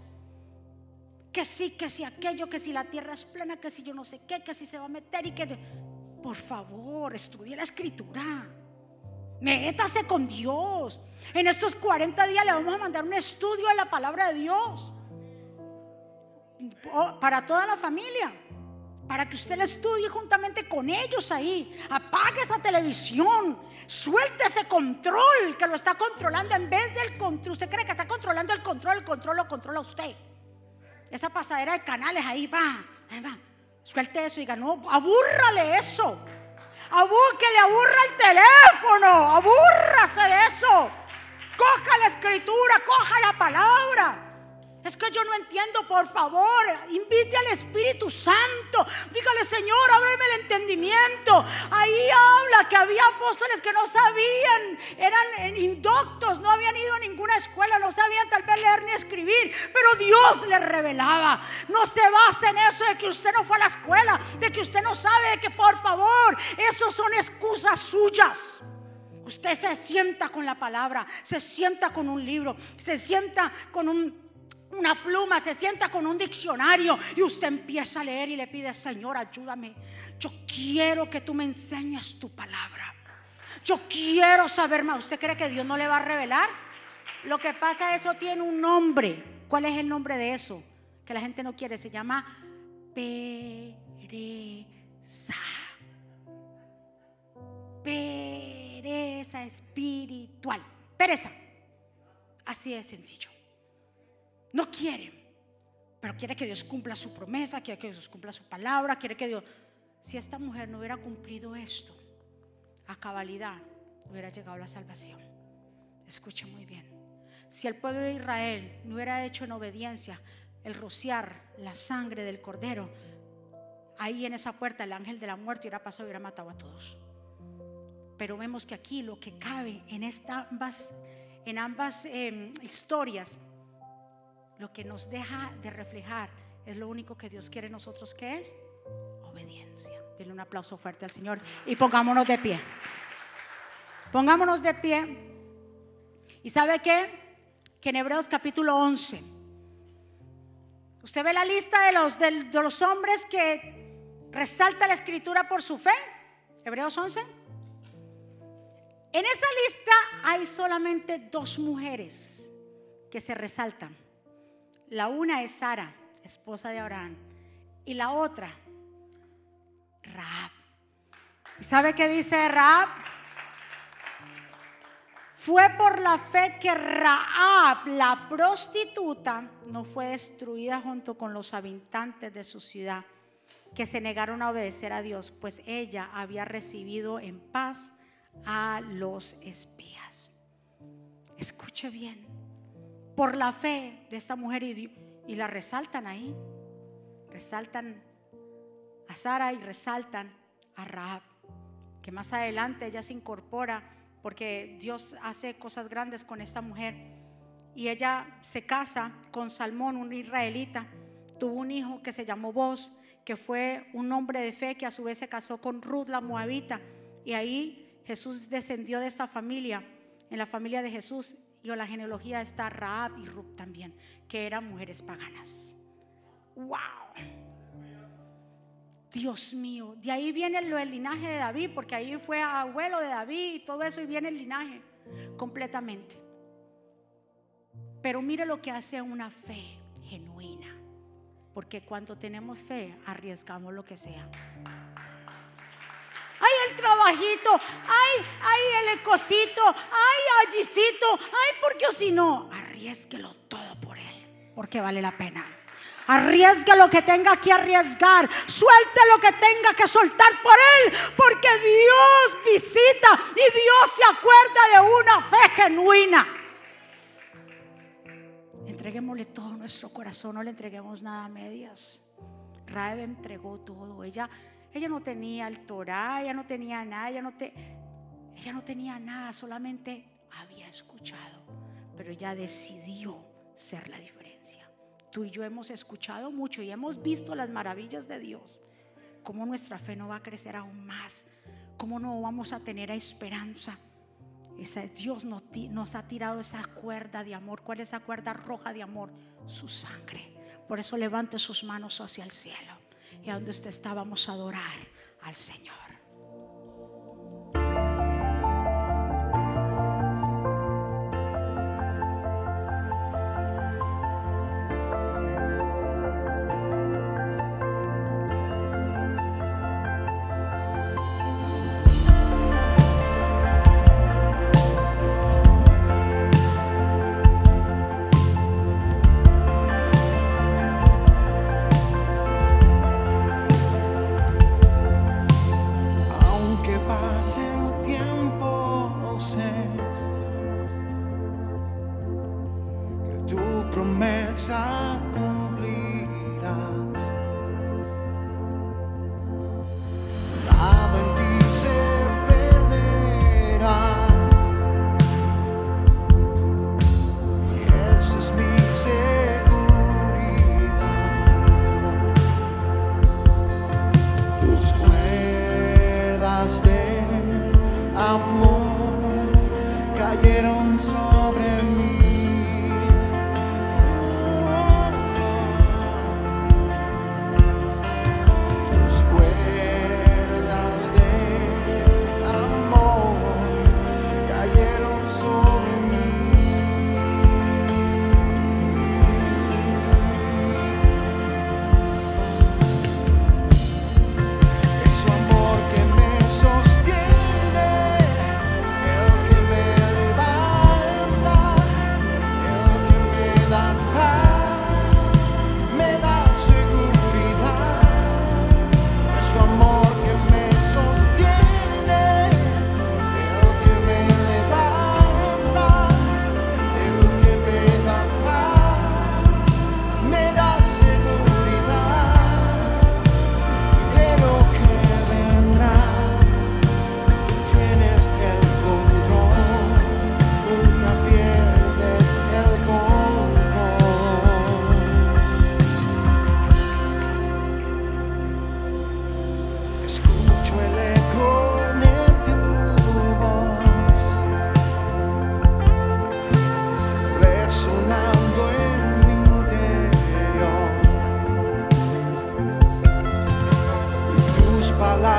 Que sí, que si aquello, que si la tierra es plana, que si yo no sé qué, que si se va a meter y que... Por favor, estudie la escritura. Métase con Dios. En estos 40 días le vamos a mandar un estudio de la palabra de Dios. Para toda la familia. Para que usted la estudie juntamente con ellos ahí. Apague esa televisión. Suelte ese control que lo está controlando en vez del control. Usted cree que está controlando el control, el control lo controla usted. Esa pasadera de canales ahí va, va. Suelte eso y diga, no, abúrrale eso. Abú, que le aburra el teléfono. Abúrrase de eso. Coja la escritura, coja la palabra. Es que yo no entiendo, por favor, invite al Espíritu Santo. Dígale, Señor, ábreme el entendimiento. Ahí habla que había apóstoles que no sabían, eran indoctos, no habían ido a ninguna escuela, no sabían tal vez leer ni escribir, pero Dios les revelaba. No se base en eso de que usted no fue a la escuela, de que usted no sabe, de que por favor, esos son excusas suyas. Usted se sienta con la palabra, se sienta con un libro, se sienta con un una pluma, se sienta con un diccionario y usted empieza a leer y le pide, Señor, ayúdame. Yo quiero que tú me enseñes tu palabra. Yo quiero saber más. ¿Usted cree que Dios no le va a revelar? Lo que pasa, eso tiene un nombre. ¿Cuál es el nombre de eso? Que la gente no quiere. Se llama pereza. Pereza espiritual. Pereza. Así de sencillo. No quiere, pero quiere que Dios cumpla su promesa, quiere que Dios cumpla su palabra, quiere que Dios... Si esta mujer no hubiera cumplido esto a cabalidad, hubiera llegado la salvación. Escuche muy bien. Si el pueblo de Israel no hubiera hecho en obediencia el rociar la sangre del cordero, ahí en esa puerta el ángel de la muerte hubiera pasado y hubiera matado a todos. Pero vemos que aquí lo que cabe en, ambas, en ambas em, historias lo que nos deja de reflejar es lo único que Dios quiere en nosotros, que es obediencia. Denle un aplauso fuerte al Señor y pongámonos de pie. Pongámonos de pie. ¿Y sabe qué? Que en Hebreos capítulo 11, usted ve la lista de los, de, los hombres que resalta la escritura por su fe. Hebreos 11. En esa lista hay solamente dos mujeres que se resaltan. La una es Sara, esposa de Abraham, y la otra, Raab. ¿Y sabe qué dice Raab? Fue por la fe que Raab, la prostituta, no fue destruida junto con los habitantes de su ciudad, que se negaron a obedecer a Dios, pues ella había recibido en paz a los espías. Escuche bien por la fe de esta mujer y, la resaltan ahí. Resaltan a Sara y resaltan a Rahab, que más adelante ella se incorpora porque Dios hace cosas grandes con esta mujer. Y ella se casa con Salmón, un israelita. Tuvo un hijo que se llamó Boz, que fue un hombre de fe que a su vez se casó con Ruth la moabita. Y ahí Jesús descendió de esta familia, en la familia de Jesús. Y en la genealogía está Raab y Ruth también, que eran mujeres paganas. ¡Wow! Dios mío, de ahí viene el linaje de David, porque ahí fue abuelo de David y todo eso, y viene el linaje completamente. Pero mire lo que hace una fe genuina, porque cuando tenemos fe arriesgamos lo que sea ay ay, el ecocito, ay allicito, ay porque si no, arriesguelo todo por él, porque vale la pena. Arriesgue lo que tenga que arriesgar. Suelte lo que tenga que soltar por Él. Porque Dios visita y Dios se acuerda de una fe genuina. Entreguémosle todo nuestro corazón. No le entreguemos nada a medias. Raeb entregó todo. Ella ella no tenía el Torah, ella no tenía nada, ella no, te, ella no tenía nada, solamente había escuchado, pero ella decidió ser la diferencia. Tú y yo hemos escuchado mucho y hemos visto las maravillas de Dios. Cómo nuestra fe no va a crecer aún más, cómo no vamos a tener esperanza. Dios nos, nos ha tirado esa cuerda de amor. ¿Cuál es esa cuerda roja de amor? Su sangre. Por eso levante sus manos hacia el cielo y a donde usted está vamos a adorar al Señor. palavras.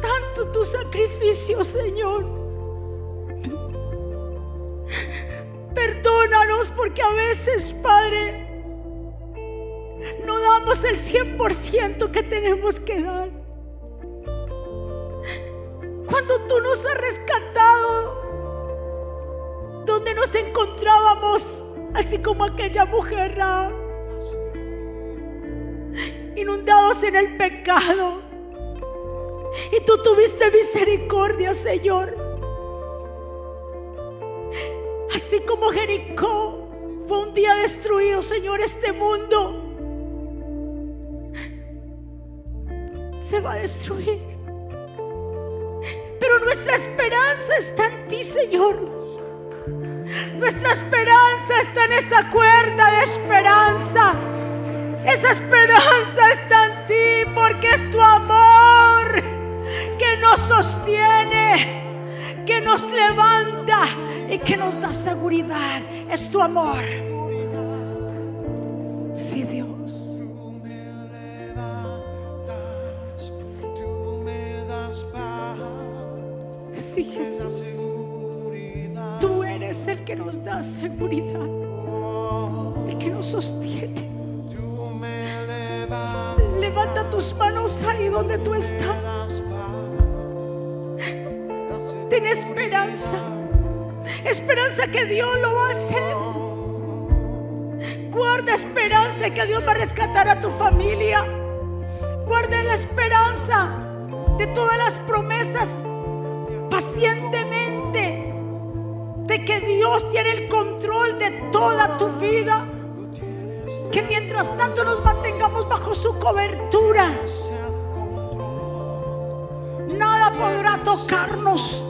Tanto tu sacrificio, Señor. Perdónanos porque a veces, Padre, no damos el 100% que tenemos que dar. Cuando tú nos has rescatado, donde nos encontrábamos, así como aquella mujer, Rahab, inundados en el pecado. Y tú tuviste misericordia, Señor. Así como Jericó fue un día destruido, Señor, este mundo se va a destruir. Pero nuestra esperanza está en ti, Señor. Nuestra esperanza está en esa cuerda de esperanza. Esa esperanza está en ti porque es tu amor nos sostiene, que nos levanta y que nos da seguridad. Es tu amor. Sí, Dios. Sí, Jesús. Tú eres el que nos da seguridad, el que nos sostiene. Levanta tus manos ahí donde tú estás. Ten esperanza. Esperanza que Dios lo va a hacer. Guarda esperanza que Dios va a rescatar a tu familia. Guarda la esperanza de todas las promesas pacientemente de que Dios tiene el control de toda tu vida. Que mientras tanto nos mantengamos bajo su cobertura, nada podrá tocarnos.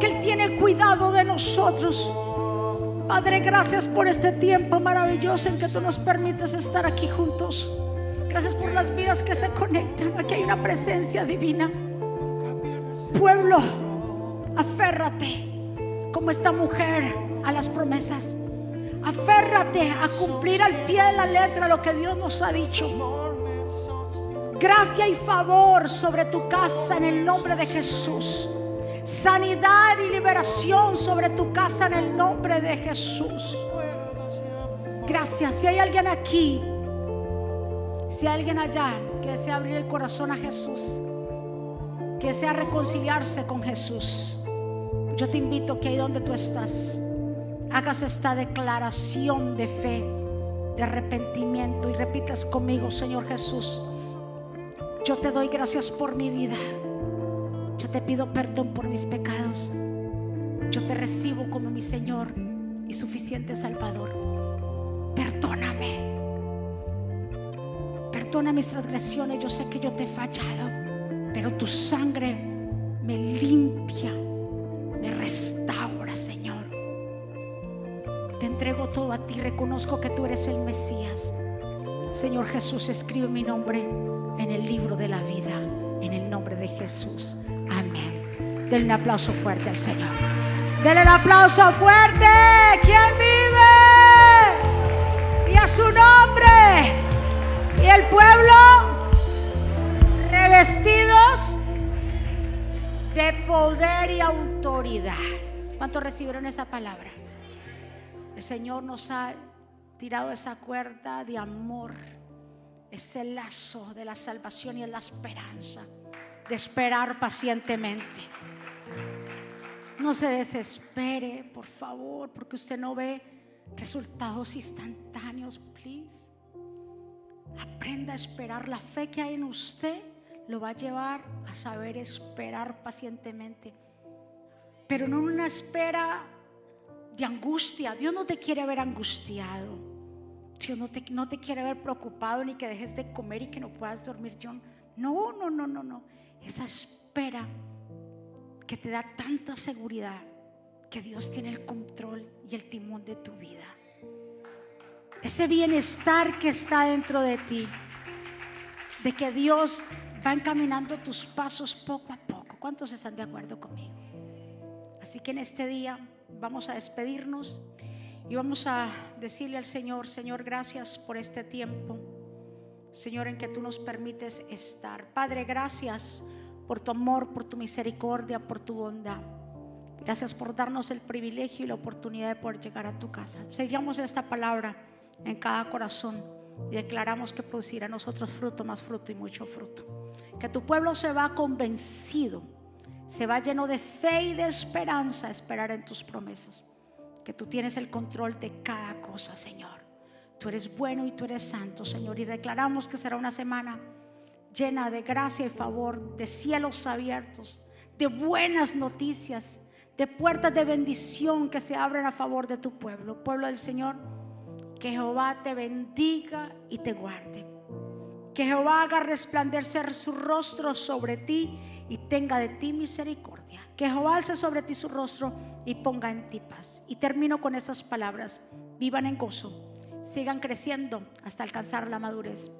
Que Él tiene cuidado de nosotros. Padre, gracias por este tiempo maravilloso en que tú nos permites estar aquí juntos. Gracias por las vidas que se conectan. Aquí hay una presencia divina. Pueblo, aférrate como esta mujer a las promesas. Aférrate a cumplir al pie de la letra lo que Dios nos ha dicho. Gracia y favor sobre tu casa en el nombre de Jesús. Sanidad y liberación sobre tu casa en el nombre de Jesús. Gracias. Si hay alguien aquí, si hay alguien allá que desea abrir el corazón a Jesús, que desea reconciliarse con Jesús, yo te invito que ahí donde tú estás, hagas esta declaración de fe, de arrepentimiento y repitas conmigo, Señor Jesús, yo te doy gracias por mi vida. Yo te pido perdón por mis pecados. Yo te recibo como mi Señor y suficiente Salvador. Perdóname. Perdona mis transgresiones. Yo sé que yo te he fallado, pero tu sangre me limpia, me restaura, Señor. Te entrego todo a ti. Reconozco que tú eres el Mesías. Señor Jesús, escribe mi nombre en el libro de la vida, en el nombre de Jesús. Amén. Denle un aplauso fuerte al Señor. Denle el aplauso fuerte. ¿Quién vive? Y a su nombre. Y el pueblo revestidos de poder y autoridad. ¿Cuántos recibieron esa palabra? El Señor nos ha tirado esa cuerda de amor, ese lazo de la salvación y de la esperanza, de esperar pacientemente. No se desespere, por favor, porque usted no ve resultados instantáneos, please. Aprenda a esperar. La fe que hay en usted lo va a llevar a saber esperar pacientemente. Pero no una espera de angustia. Dios no te quiere ver angustiado. Dios no te, no te quiere ver preocupado ni que dejes de comer y que no puedas dormir. No, no, no, no, no. Esa espera que te da tanta seguridad que Dios tiene el control y el timón de tu vida. Ese bienestar que está dentro de ti, de que Dios va encaminando tus pasos poco a poco. ¿Cuántos están de acuerdo conmigo? Así que en este día vamos a despedirnos y vamos a decirle al Señor, Señor, gracias por este tiempo. Señor, en que tú nos permites estar. Padre, gracias por tu amor, por tu misericordia, por tu bondad. Gracias por darnos el privilegio y la oportunidad de poder llegar a tu casa. Sellamos esta palabra en cada corazón y declaramos que producirá a nosotros fruto, más fruto y mucho fruto. Que tu pueblo se va convencido, se va lleno de fe y de esperanza a esperar en tus promesas. Que tú tienes el control de cada cosa, Señor. Tú eres bueno y tú eres santo, Señor. Y declaramos que será una semana llena de gracia y favor, de cielos abiertos, de buenas noticias, de puertas de bendición que se abren a favor de tu pueblo. Pueblo del Señor, que Jehová te bendiga y te guarde. Que Jehová haga resplandecer su rostro sobre ti y tenga de ti misericordia. Que Jehová alce sobre ti su rostro y ponga en ti paz. Y termino con estas palabras. Vivan en gozo, sigan creciendo hasta alcanzar la madurez.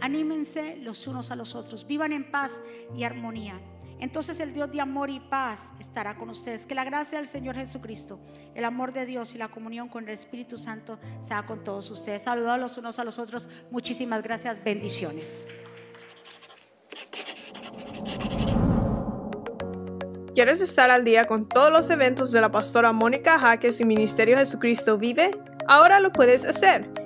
Anímense los unos a los otros, vivan en paz y armonía. Entonces el Dios de amor y paz estará con ustedes. Que la gracia del Señor Jesucristo, el amor de Dios y la comunión con el Espíritu Santo sea con todos ustedes. Saludados los unos a los otros. Muchísimas gracias. Bendiciones. ¿Quieres estar al día con todos los eventos de la pastora Mónica Jaques y Ministerio Jesucristo Vive? Ahora lo puedes hacer